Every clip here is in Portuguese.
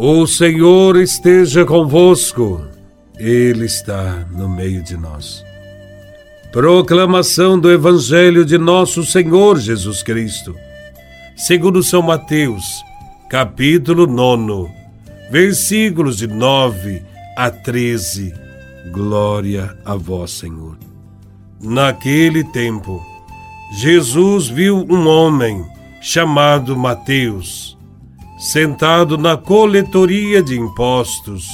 O Senhor esteja convosco, Ele está no meio de nós. Proclamação do Evangelho de Nosso Senhor Jesus Cristo, segundo São Mateus, capítulo 9, versículos de 9 a 13. Glória a Vós, Senhor. Naquele tempo, Jesus viu um homem chamado Mateus sentado na coletoria de impostos,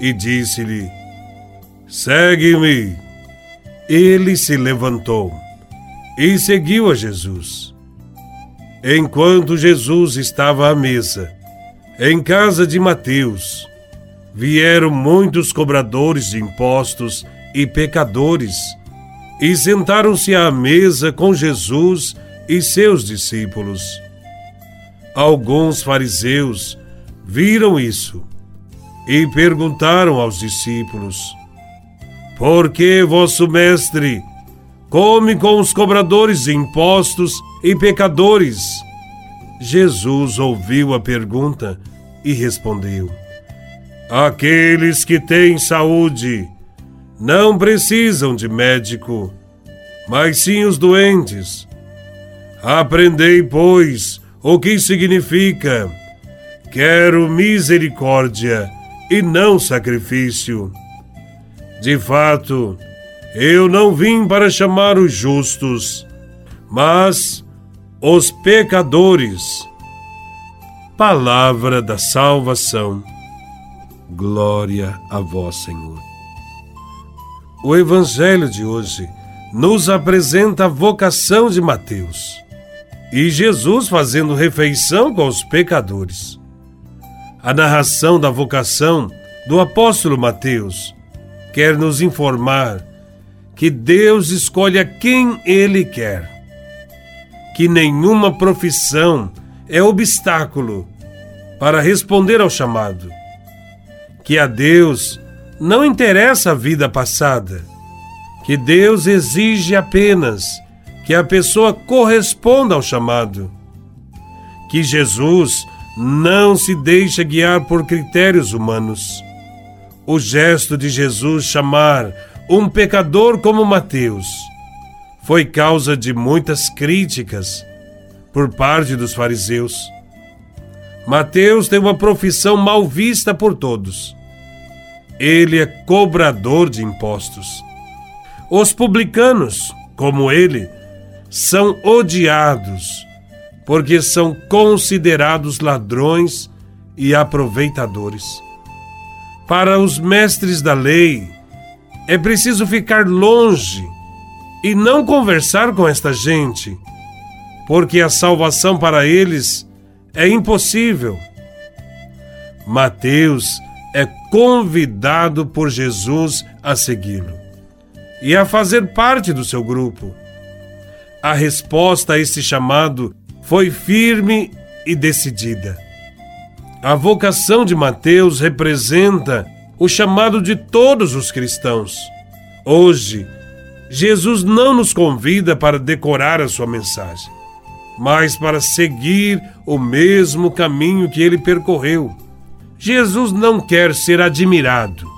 e disse-lhe: Segue-me. Ele se levantou e seguiu a Jesus. Enquanto Jesus estava à mesa, em casa de Mateus, vieram muitos cobradores de impostos e pecadores e sentaram-se à mesa com Jesus e seus discípulos. Alguns fariseus viram isso e perguntaram aos discípulos: Por que vosso mestre come com os cobradores de impostos e pecadores? Jesus ouviu a pergunta e respondeu: Aqueles que têm saúde não precisam de médico, mas sim os doentes. Aprendei, pois, o que significa: quero misericórdia e não sacrifício. De fato, eu não vim para chamar os justos, mas os pecadores. Palavra da salvação. Glória a vós, Senhor. O Evangelho de hoje nos apresenta a vocação de Mateus e Jesus fazendo refeição com os pecadores. A narração da vocação do apóstolo Mateus quer nos informar que Deus escolhe a quem Ele quer, que nenhuma profissão é obstáculo para responder ao chamado, que a Deus não interessa a vida passada, que Deus exige apenas que a pessoa corresponda ao chamado. Que Jesus não se deixa guiar por critérios humanos. O gesto de Jesus chamar um pecador como Mateus foi causa de muitas críticas por parte dos fariseus. Mateus tem uma profissão mal vista por todos. Ele é cobrador de impostos. Os publicanos, como ele, são odiados, porque são considerados ladrões e aproveitadores. Para os mestres da lei, é preciso ficar longe e não conversar com esta gente, porque a salvação para eles é impossível. Mateus é convidado por Jesus a segui-lo e a fazer parte do seu grupo a resposta a esse chamado foi firme e decidida. A vocação de Mateus representa o chamado de todos os cristãos. Hoje, Jesus não nos convida para decorar a sua mensagem, mas para seguir o mesmo caminho que ele percorreu. Jesus não quer ser admirado,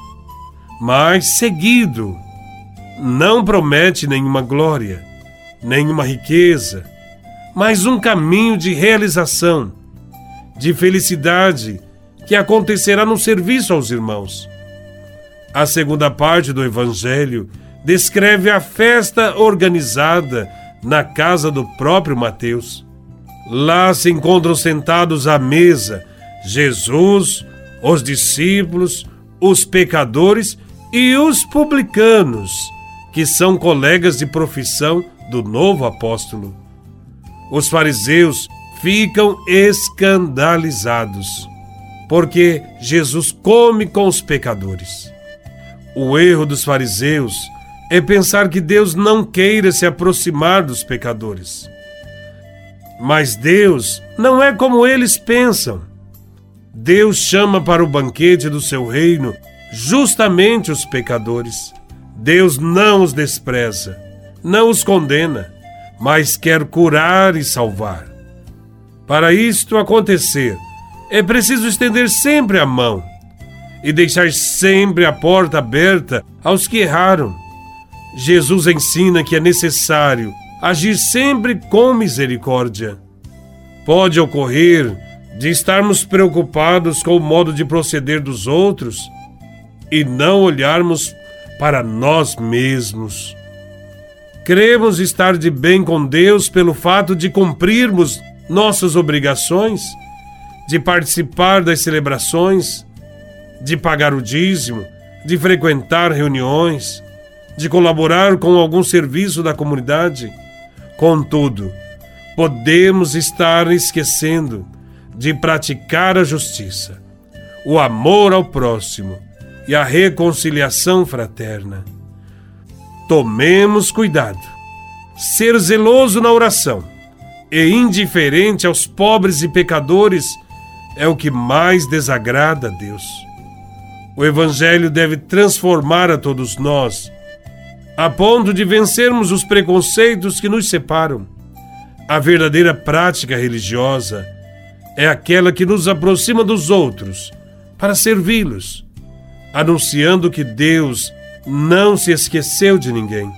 mas seguido. Não promete nenhuma glória nenhuma riqueza, mas um caminho de realização, de felicidade que acontecerá no serviço aos irmãos. A segunda parte do Evangelho descreve a festa organizada na casa do próprio Mateus. Lá se encontram sentados à mesa Jesus, os discípulos, os pecadores e os publicanos, que são colegas de profissão do novo apóstolo. Os fariseus ficam escandalizados, porque Jesus come com os pecadores. O erro dos fariseus é pensar que Deus não queira se aproximar dos pecadores. Mas Deus não é como eles pensam. Deus chama para o banquete do seu reino justamente os pecadores. Deus não os despreza não os condena, mas quer curar e salvar. Para isto acontecer, É preciso estender sempre a mão e deixar sempre a porta aberta aos que erraram. Jesus ensina que é necessário agir sempre com misericórdia. Pode ocorrer de estarmos preocupados com o modo de proceder dos outros e não olharmos para nós mesmos. Cremos estar de bem com Deus pelo fato de cumprirmos nossas obrigações, de participar das celebrações, de pagar o dízimo, de frequentar reuniões, de colaborar com algum serviço da comunidade. Contudo, podemos estar esquecendo de praticar a justiça, o amor ao próximo e a reconciliação fraterna. Tomemos cuidado. Ser zeloso na oração e indiferente aos pobres e pecadores é o que mais desagrada a Deus. O Evangelho deve transformar a todos nós, a ponto de vencermos os preconceitos que nos separam. A verdadeira prática religiosa é aquela que nos aproxima dos outros para servi-los, anunciando que Deus não se esqueceu de ninguém.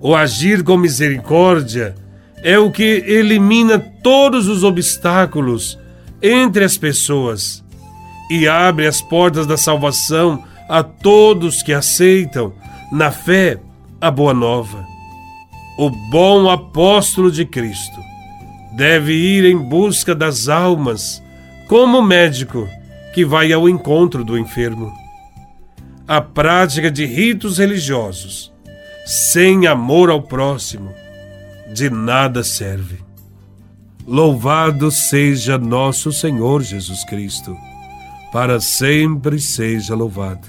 O agir com misericórdia é o que elimina todos os obstáculos entre as pessoas e abre as portas da salvação a todos que aceitam, na fé, a boa nova. O bom apóstolo de Cristo deve ir em busca das almas, como médico que vai ao encontro do enfermo. A prática de ritos religiosos, sem amor ao próximo, de nada serve. Louvado seja nosso Senhor Jesus Cristo para sempre seja louvado.